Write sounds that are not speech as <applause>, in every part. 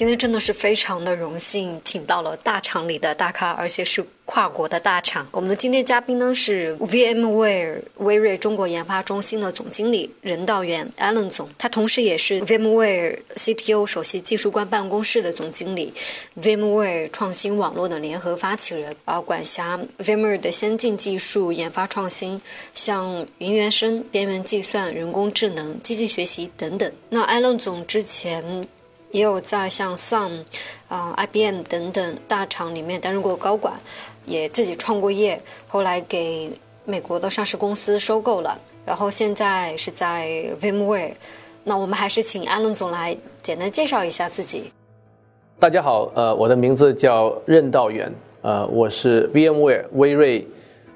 今天真的是非常的荣幸，请到了大厂里的大咖，而且是跨国的大厂。我们的今天嘉宾呢是 VMware 微瑞中国研发中心的总经理任道元 Allen 总，他同时也是 VMware CTO 首席技术官办公室的总经理，VMware 创新网络的联合发起人，啊，管辖 VMware 的先进技术研发创新，像云原生、边缘计算、人工智能、机器学习等等。那 Allen 总之前。也有在像 Sun、啊 IBM 等等大厂里面担任过高管，也自己创过业，后来给美国的上市公司收购了，然后现在是在 VMware。那我们还是请安伦总来简单介绍一下自己。大家好，呃，我的名字叫任道远，呃，我是 VMware 微瑞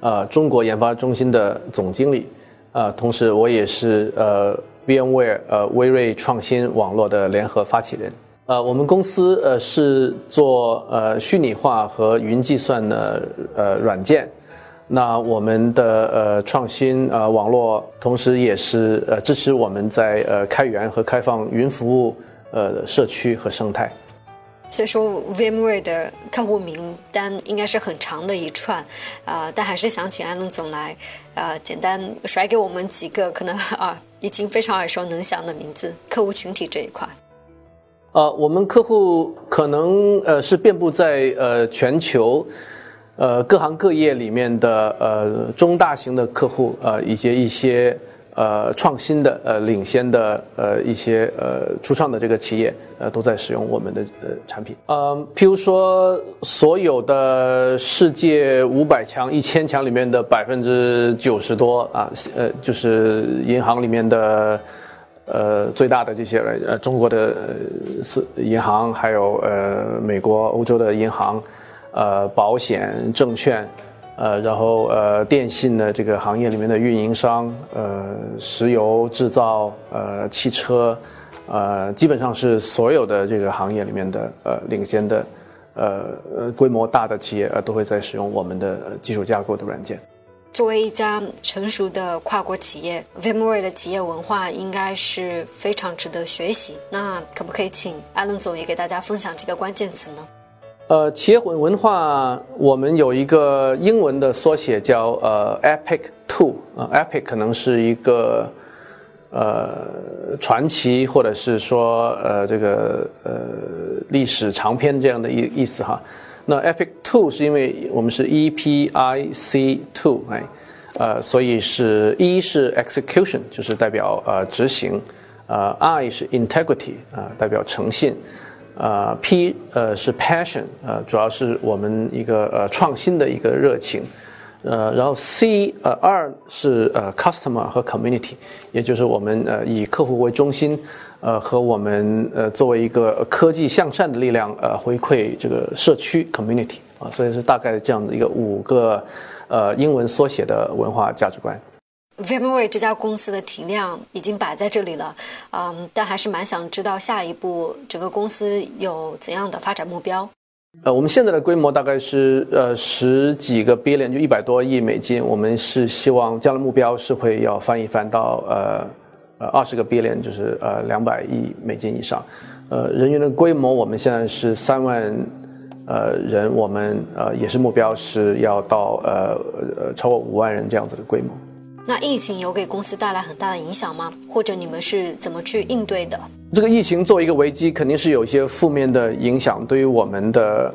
呃中国研发中心的总经理，呃，同时我也是呃。VMware 呃微瑞创新网络的联合发起人，呃，我们公司呃是做呃虚拟化和云计算的呃软件，那我们的呃创新呃网络，同时也是呃支持我们在呃开源和开放云服务呃社区和生态。所以说，VMware 的客户名单应该是很长的一串，啊，但还是想请安龙总来，呃，简单甩给我们几个可能 <laughs> 啊已经非常耳熟能详的名字，客户群体这一块。呃，我们客户可能呃是遍布在呃全球，呃各行各业里面的呃中大型的客户，呃以及一些。呃，创新的呃，领先的呃一些呃初创的这个企业呃都在使用我们的呃产品。呃，譬如说，所有的世界五百强、一千强里面的百分之九十多啊，呃，就是银行里面的呃最大的这些呃中国的是银行，还有呃美国、欧洲的银行，呃，保险、证券。呃，然后呃，电信的这个行业里面的运营商，呃，石油制造，呃，汽车，呃，基本上是所有的这个行业里面的呃领先的，呃呃规模大的企业呃都会在使用我们的技术架构的软件。作为一家成熟的跨国企业，VMware 的企业文化应该是非常值得学习。那可不可以请艾伦总也给大家分享几个关键词呢？呃，企业文文化，我们有一个英文的缩写叫呃 Epic Two 呃，Epic 可能是一个呃传奇，或者是说呃这个呃历史长篇这样的意意思哈。那 Epic Two 是因为我们是 E P I C Two 哎，呃，所以是一是 Execution，就是代表呃执行，呃 I 是 Integrity 啊，代表诚信。呃，P 呃是 passion，呃主要是我们一个呃创新的一个热情，呃，然后 C 呃二是呃 customer 和 community，也就是我们呃以客户为中心，呃和我们呃作为一个科技向善的力量呃回馈这个社区 community 啊，所以是大概这样的一个五个呃英文缩写的文化价值观。VMware 这家公司的体量已经摆在这里了，嗯，但还是蛮想知道下一步整个公司有怎样的发展目标。呃，我们现在的规模大概是呃十几个 billion，就一百多亿美金。我们是希望将来目标是会要翻一翻到呃呃二十个 billion，就是呃两百亿美金以上。呃，人员的规模我们现在是三万呃人，我们呃也是目标是要到呃呃超过五万人这样子的规模。那疫情有给公司带来很大的影响吗？或者你们是怎么去应对的？这个疫情作为一个危机，肯定是有一些负面的影响，对于我们的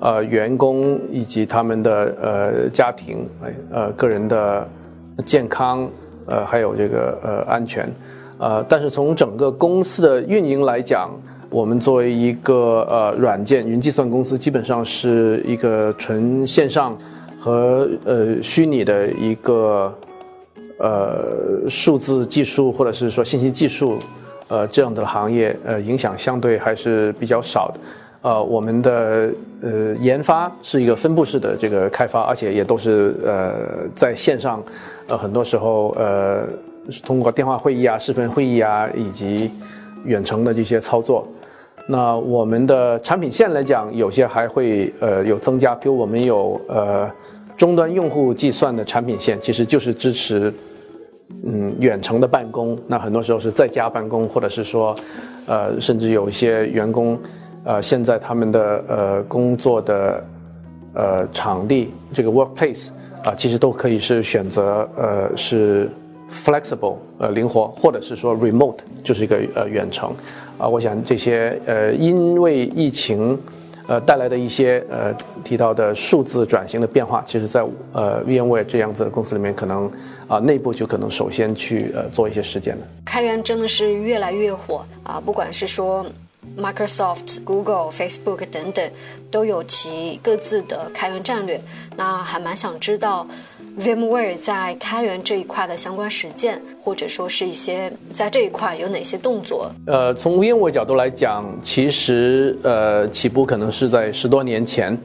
呃员工以及他们的呃家庭，呃个人的健康，呃还有这个呃安全，呃但是从整个公司的运营来讲，我们作为一个呃软件云计算公司，基本上是一个纯线上和呃虚拟的一个呃数字技术或者是说信息技术呃这样的行业，呃影响相对还是比较少的。呃，我们的呃研发是一个分布式的这个开发，而且也都是呃在线上，呃很多时候呃通过电话会议啊、视频会议啊以及远程的这些操作。那我们的产品线来讲，有些还会呃有增加，比如我们有呃终端用户计算的产品线，其实就是支持嗯远程的办公。那很多时候是在家办公，或者是说呃甚至有一些员工。呃，现在他们的呃工作的呃场地，这个 workplace 啊，其实都可以是选择呃是 flexible 呃灵活，或者是说 remote 就是一个呃远程啊。我想这些呃因为疫情呃带来的一些呃提到的数字转型的变化，其实在呃 VMware 这样子的公司里面，可能啊内部就可能首先去呃做一些实践了。开源真的是越来越火啊，不管是说。Microsoft、Google、Facebook 等等都有其各自的开源战略。那还蛮想知道 VMware 在开源这一块的相关实践，或者说是一些在这一块有哪些动作？呃，从 VMware 角度来讲，其实呃起步可能是在十多年前，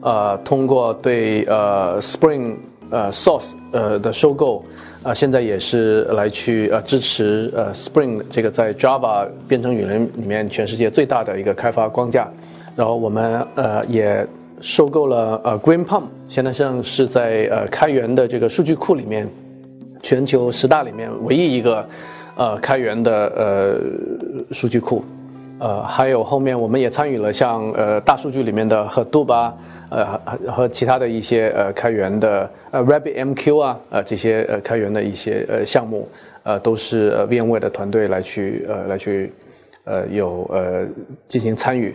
呃，通过对呃 Spring 呃 Source 呃的收购。啊，现在也是来去呃支持呃 Spring 这个在 Java 编程语言里面全世界最大的一个开发框架，然后我们呃也收购了呃 GreenPalm，现在像是在呃开源的这个数据库里面，全球十大里面唯一一个呃开源的呃数据库，呃还有后面我们也参与了像呃大数据里面的 Hadoop 啊。呃和其他的一些呃开源的呃 RabbitMQ 啊呃这些呃开源的一些呃项目呃都是呃 VMware 的团队来去呃来去呃有呃进行参与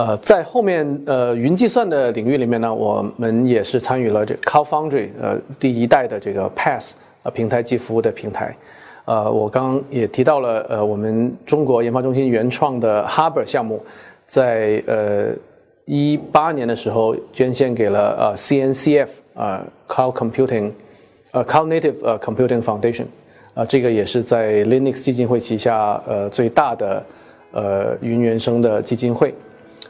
呃在后面呃云计算的领域里面呢我们也是参与了这 Cloud Foundry 呃第一代的这个 PaaS 呃平台即服务的平台呃我刚刚也提到了呃我们中国研发中心原创的 Harbor 项目在呃。一八年的时候捐献给了呃 CNCF 呃 Cloud Computing 呃 Cloud Native 呃 Computing Foundation 啊这个也是在 Linux 基金会旗下呃最大的呃云原生的基金会，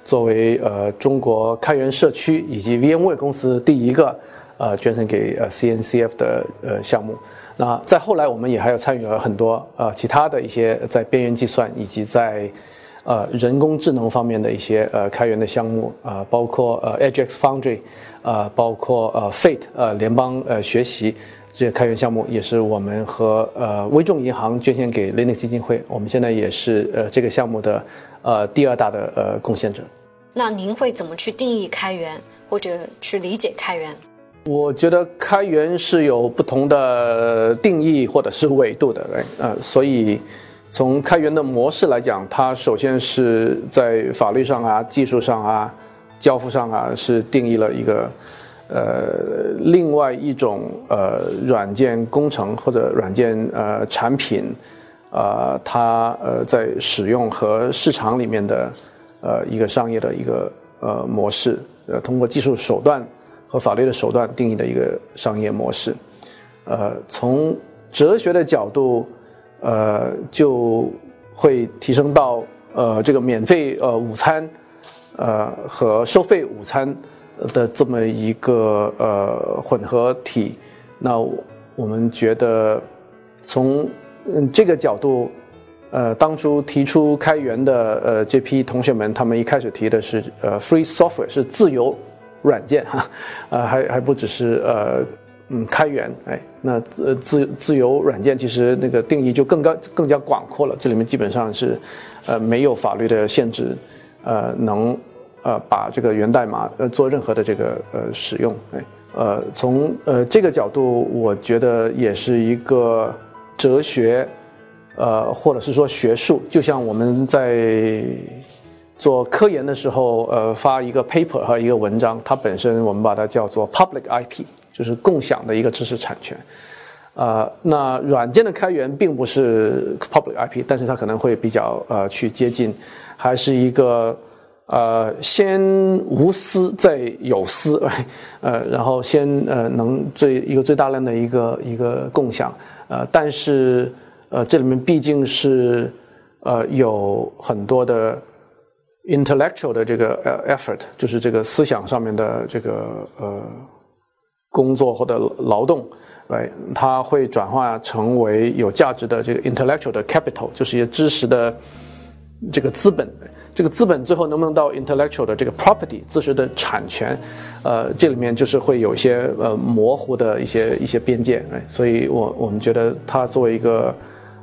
作为呃中国开源社区以及 VMware 公司第一个呃捐献给呃 CNCF 的呃项目。那再后来我们也还有参与了很多呃其他的一些在边缘计算以及在呃，人工智能方面的一些呃开源的项目啊，包括呃 Edge X Foundry，啊，包括呃 Fate 呃联邦呃学习这些开源项目，也是我们和呃微众银行捐献给 Linux 基金会，我们现在也是呃这个项目的呃第二大的呃贡献者。那您会怎么去定义开源，或者去理解开源？我觉得开源是有不同的定义或者是维度的，呃，所以。从开源的模式来讲，它首先是在法律上啊、技术上啊、交付上啊，是定义了一个呃另外一种呃软件工程或者软件呃产品，呃它呃在使用和市场里面的呃一个商业的一个呃模式，呃通过技术手段和法律的手段定义的一个商业模式，呃从哲学的角度。呃，就会提升到呃这个免费呃午餐，呃和收费午餐的这么一个呃混合体。那我们觉得从嗯这个角度，呃当初提出开源的呃这批同学们，他们一开始提的是呃 free software 是自由软件哈，呃还还不只是呃。嗯，开源，哎，那呃自自由软件其实那个定义就更高更加广阔了，这里面基本上是，呃没有法律的限制，呃能呃把这个源代码呃做任何的这个呃使用，哎，呃从呃这个角度，我觉得也是一个哲学，呃或者是说学术，就像我们在做科研的时候，呃，发一个 paper 和一个文章，它本身我们把它叫做 public IP，就是共享的一个知识产权。呃，那软件的开源并不是 public IP，但是它可能会比较呃去接近，还是一个呃先无私再有私，<laughs> 呃，然后先呃能最一个最大量的一个一个共享，呃，但是呃这里面毕竟是呃有很多的。intellectual 的这个 effort 就是这个思想上面的这个呃工作或者劳动，对，它会转化成为有价值的这个 intellectual 的 capital，就是一些知识的这个资本。这个资本最后能不能到 intellectual 的这个 property 自身的产权？呃，这里面就是会有一些呃模糊的一些一些边界。所以我我们觉得它作为一个。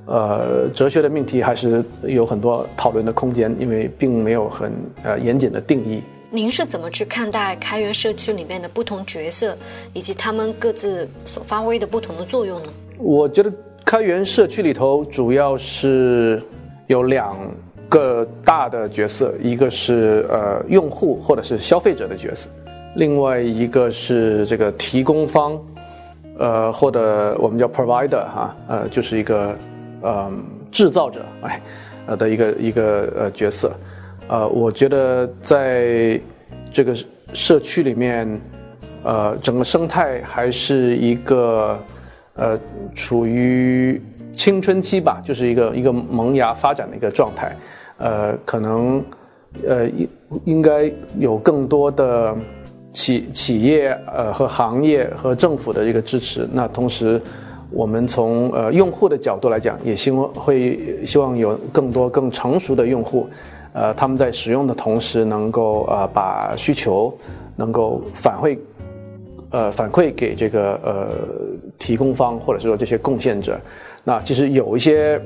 呃，哲学的命题还是有很多讨论的空间，因为并没有很呃严谨的定义。您是怎么去看待开源社区里面的不同角色，以及他们各自所发挥的不同的作用呢？我觉得开源社区里头主要是有两个大的角色，一个是呃用户或者是消费者的角色，另外一个是这个提供方，呃或者我们叫 provider 哈，呃就是一个。嗯，制造者哎，呃的一个一个呃角色，呃，我觉得在这个社区里面，呃，整个生态还是一个呃处于青春期吧，就是一个一个萌芽发展的一个状态，呃，可能呃应应该有更多的企企业呃和行业和政府的一个支持，那同时。我们从呃用户的角度来讲，也希望会希望有更多更成熟的用户，呃，他们在使用的同时，能够呃把需求能够反馈，呃反馈给这个呃提供方或者是说这些贡献者。那其实有一些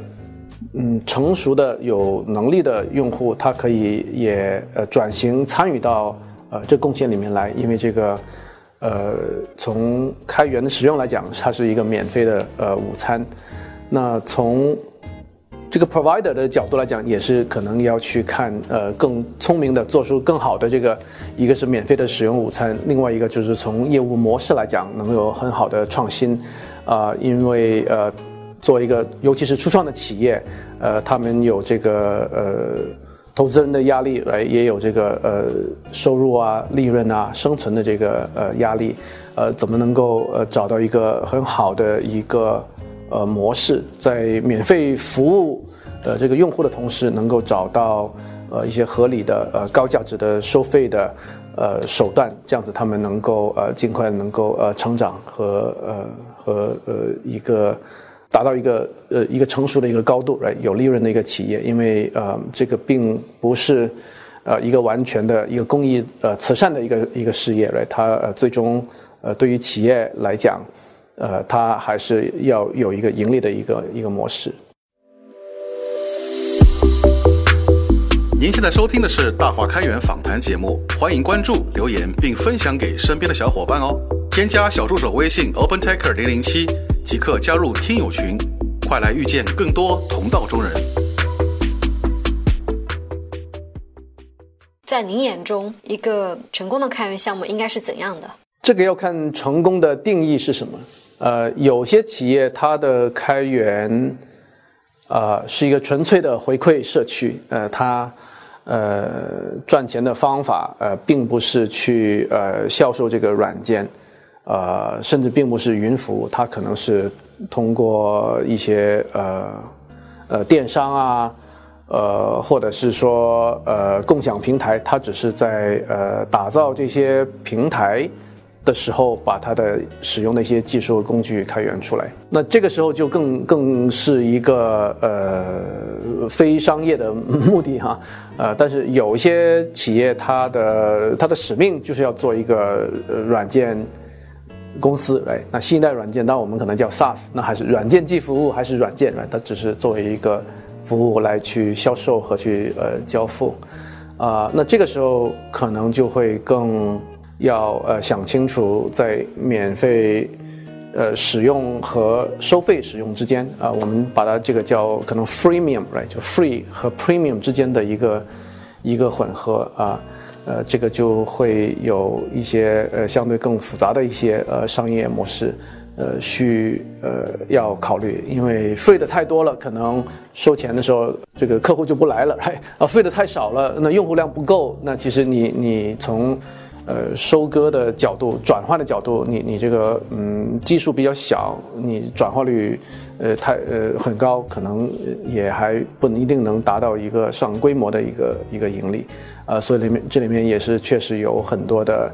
嗯成熟的有能力的用户，他可以也呃转型参与到呃这贡献里面来，因为这个。呃，从开源的使用来讲，它是一个免费的呃午餐。那从这个 provider 的角度来讲，也是可能要去看呃更聪明的做出更好的这个，一个是免费的使用午餐，另外一个就是从业务模式来讲能有很好的创新。啊，因为呃，作为一个尤其是初创的企业，呃，他们有这个呃。投资人的压力来也有这个呃收入啊、利润啊、生存的这个呃压力，呃，怎么能够呃找到一个很好的一个呃模式，在免费服务呃这个用户的同时，能够找到呃一些合理的呃高价值的收费的呃手段，这样子他们能够呃尽快能够呃成长和呃和呃一个。达到一个呃一个成熟的一个高度，right 有利润的一个企业，因为呃这个并不是呃一个完全的一个公益呃慈善的一个一个事业来它呃最终呃对于企业来讲，呃它还是要有一个盈利的一个一个模式。您现在收听的是大话开源访谈节目，欢迎关注、留言并分享给身边的小伙伴哦。添加小助手微信 OpenTaker 零零七。即刻加入听友群，快来遇见更多同道中人。在您眼中，一个成功的开源项目应该是怎样的？这个要看成功的定义是什么。呃，有些企业它的开源，呃，是一个纯粹的回馈社区。呃，它呃赚钱的方法，呃，并不是去呃销售这个软件。呃，甚至并不是云服务，它可能是通过一些呃呃电商啊，呃或者是说呃共享平台，它只是在呃打造这些平台的时候，把它的使用的一些技术工具开源出来。那这个时候就更更是一个呃非商业的目的哈。呃，但是有一些企业，它的它的使命就是要做一个软件。公司来，那新一代软件，那我们可能叫 SaaS，那还是软件即服务，还是软件？来，它只是作为一个服务来去销售和去呃交付，啊，那这个时候可能就会更要呃想清楚，在免费呃使用和收费使用之间啊，我们把它这个叫可能 freemium，right，就 free 和 premium 之间的一个一个混合啊，呃，这个就会有一些呃相对更复杂的一些呃商业模式。呃，需呃要考虑，因为费的太多了，可能收钱的时候，这个客户就不来了，哎，啊，费的太少了，那用户量不够，那其实你你从，呃，收割的角度、转换的角度，你你这个嗯技术比较小，你转化率，呃，太呃很高，可能也还不一定能达到一个上规模的一个一个盈利，呃，所以里面这里面也是确实有很多的。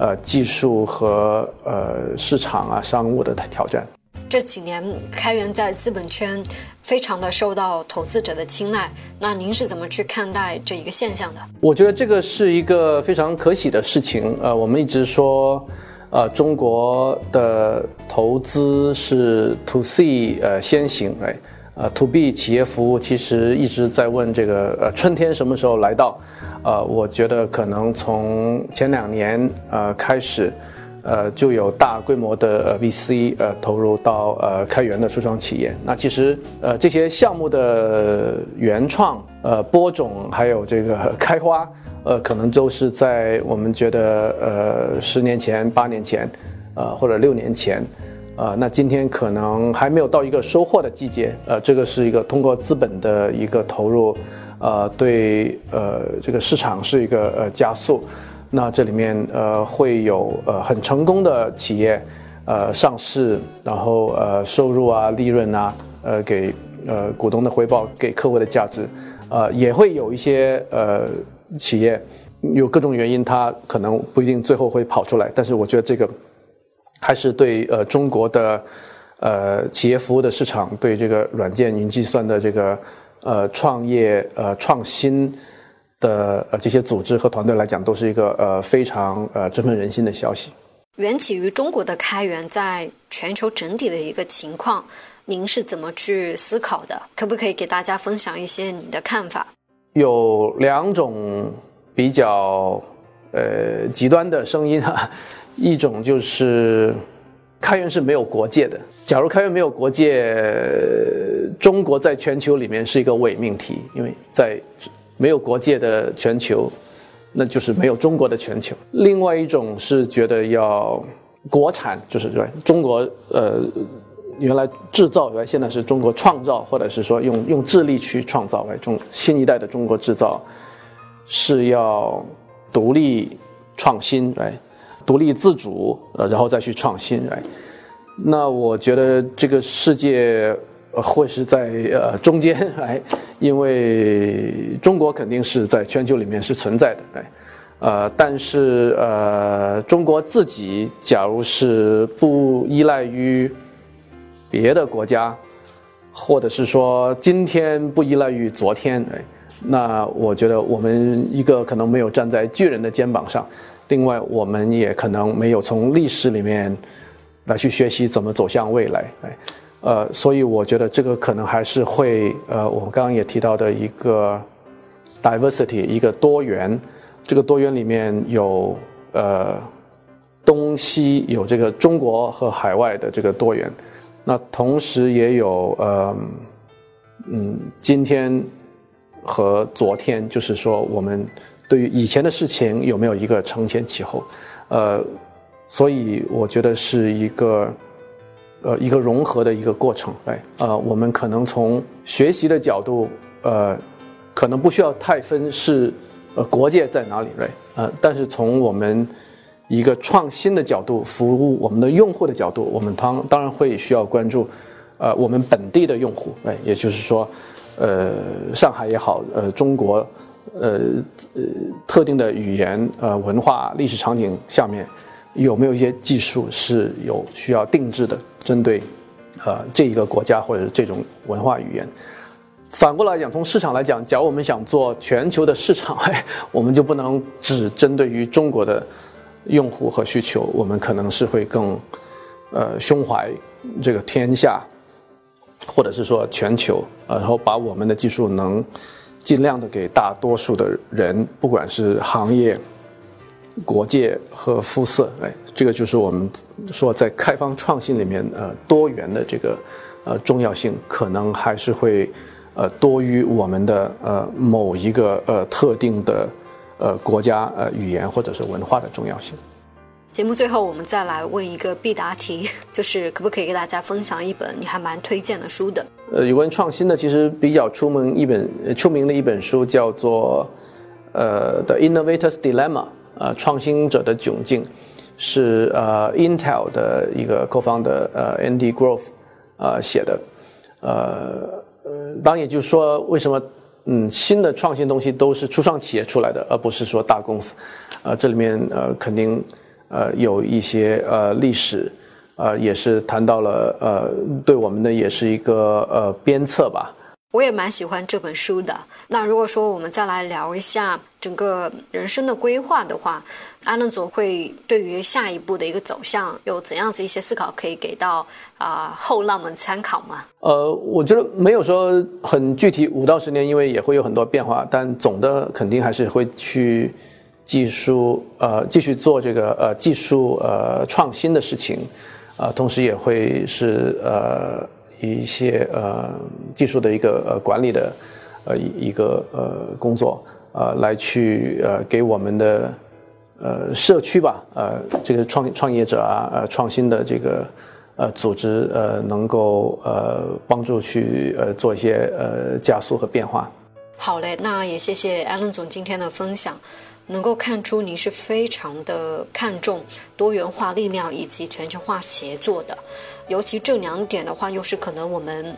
呃，技术和呃市场啊，商务的挑战。这几年开源在资本圈非常的受到投资者的青睐，那您是怎么去看待这一个现象的？我觉得这个是一个非常可喜的事情。呃，我们一直说，呃，中国的投资是 to C 呃先行，哎，呃 to B 企业服务其实一直在问这个呃春天什么时候来到。呃，我觉得可能从前两年呃开始，呃就有大规模的呃 VC 呃投入到呃开源的初创企业。那其实呃这些项目的原创呃播种还有这个开花，呃可能都是在我们觉得呃十年前、八年前，呃或者六年前，呃那今天可能还没有到一个收获的季节。呃，这个是一个通过资本的一个投入。呃，对，呃，这个市场是一个呃加速，那这里面呃会有呃很成功的企业，呃上市，然后呃收入啊、利润啊，呃给呃股东的回报、给客户的价值，呃也会有一些呃企业有各种原因，它可能不一定最后会跑出来，但是我觉得这个还是对呃中国的呃企业服务的市场，对这个软件云计算的这个。呃，创业呃创新的呃这些组织和团队来讲，都是一个呃非常呃振奋人心的消息。缘起于中国的开源，在全球整体的一个情况，您是怎么去思考的？可不可以给大家分享一些你的看法？有两种比较呃极端的声音哈，一种就是开源是没有国界的。假如开源没有国界。中国在全球里面是一个伪命题，因为在没有国界的全球，那就是没有中国的全球。另外一种是觉得要国产，就是说中国呃原来制造，原来现在是中国创造，或者是说用用智力去创造，来中新一代的中国制造是要独立创新，来独立自主，呃，然后再去创新，来。那我觉得这个世界。会是在呃中间来，因为中国肯定是在全球里面是存在的，哎，呃，但是呃，中国自己假如是不依赖于别的国家，或者是说今天不依赖于昨天，哎，那我觉得我们一个可能没有站在巨人的肩膀上，另外我们也可能没有从历史里面来去学习怎么走向未来，哎。呃，所以我觉得这个可能还是会，呃，我们刚刚也提到的一个 diversity，一个多元，这个多元里面有呃东西，有这个中国和海外的这个多元，那同时也有呃嗯今天和昨天，就是说我们对于以前的事情有没有一个承前启后，呃，所以我觉得是一个。呃，一个融合的一个过程，哎，呃，我们可能从学习的角度，呃，可能不需要太分是，呃，国界在哪里，对，呃，但是从我们一个创新的角度，服务我们的用户的角度，我们当当然会需要关注，呃，我们本地的用户，哎，也就是说，呃，上海也好，呃，中国，呃，呃，特定的语言、呃，文化、历史场景下面。有没有一些技术是有需要定制的，针对，呃，这一个国家或者是这种文化语言？反过来讲，从市场来讲，假如我们想做全球的市场，<laughs> 哎我们就不能只针对于中国的用户和需求，我们可能是会更，呃，胸怀这个天下，或者是说全球，呃然后把我们的技术能尽量的给大多数的人，不管是行业。国界和肤色，哎，这个就是我们说在开放创新里面，呃，多元的这个，呃，重要性可能还是会，呃多于我们的呃某一个呃特定的呃国家呃语言或者是文化的重要性。节目最后，我们再来问一个必答题，<laughs> 就是可不可以给大家分享一本你还蛮推荐的书的？呃，有关创新的，其实比较出名一本出名的一本书叫做呃《The Innovator's Dilemma》呃，创新者的窘境，是呃 Intel 的一个 co-founder 呃 Andy Grove 呃写的。呃呃，当然也就是说，为什么嗯新的创新东西都是初创企业出来的，而不是说大公司？呃，这里面呃肯定。呃，有一些呃历史，呃，也是谈到了呃，对我们的也是一个呃鞭策吧。我也蛮喜欢这本书的。那如果说我们再来聊一下整个人生的规划的话，安乐总会对于下一步的一个走向有怎样子一些思考，可以给到啊后浪们参考吗？呃，我觉得没有说很具体五到十年，因为也会有很多变化，但总的肯定还是会去。技术呃，继续做这个呃技术呃创新的事情，啊，同时也会是呃一些呃技术的一个呃管理的呃一一个呃工作呃来去呃给我们的呃社区吧呃这个创创业者啊呃创新的这个呃组织呃能够呃帮助去呃做一些呃加速和变化。好嘞，那也谢谢艾伦总今天的分享。能够看出您是非常的看重多元化力量以及全球化协作的，尤其这两点的话，又是可能我们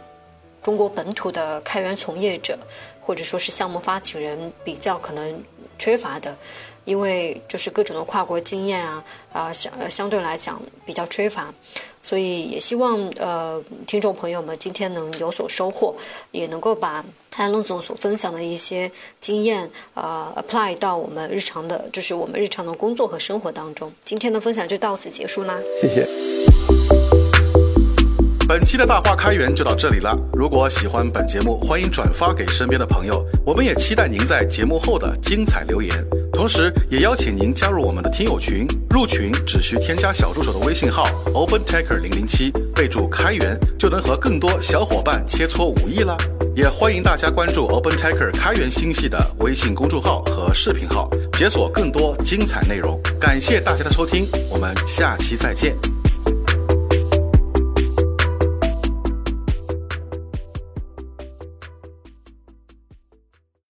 中国本土的开源从业者或者说是项目发起人比较可能缺乏的，因为就是各种的跨国经验啊啊相相对来讲比较缺乏。所以也希望呃听众朋友们今天能有所收获，也能够把安龙总所分享的一些经验呃 apply 到我们日常的，就是我们日常的工作和生活当中。今天的分享就到此结束啦，谢谢。本期的大话开源就到这里了。如果喜欢本节目，欢迎转发给身边的朋友。我们也期待您在节目后的精彩留言。同时，也邀请您加入我们的听友群。入群只需添加小助手的微信号 OpenTaker 零零七，备注开源，就能和更多小伙伴切磋武艺啦。也欢迎大家关注 OpenTaker 开源星系的微信公众号和视频号，解锁更多精彩内容。感谢大家的收听，我们下期再见。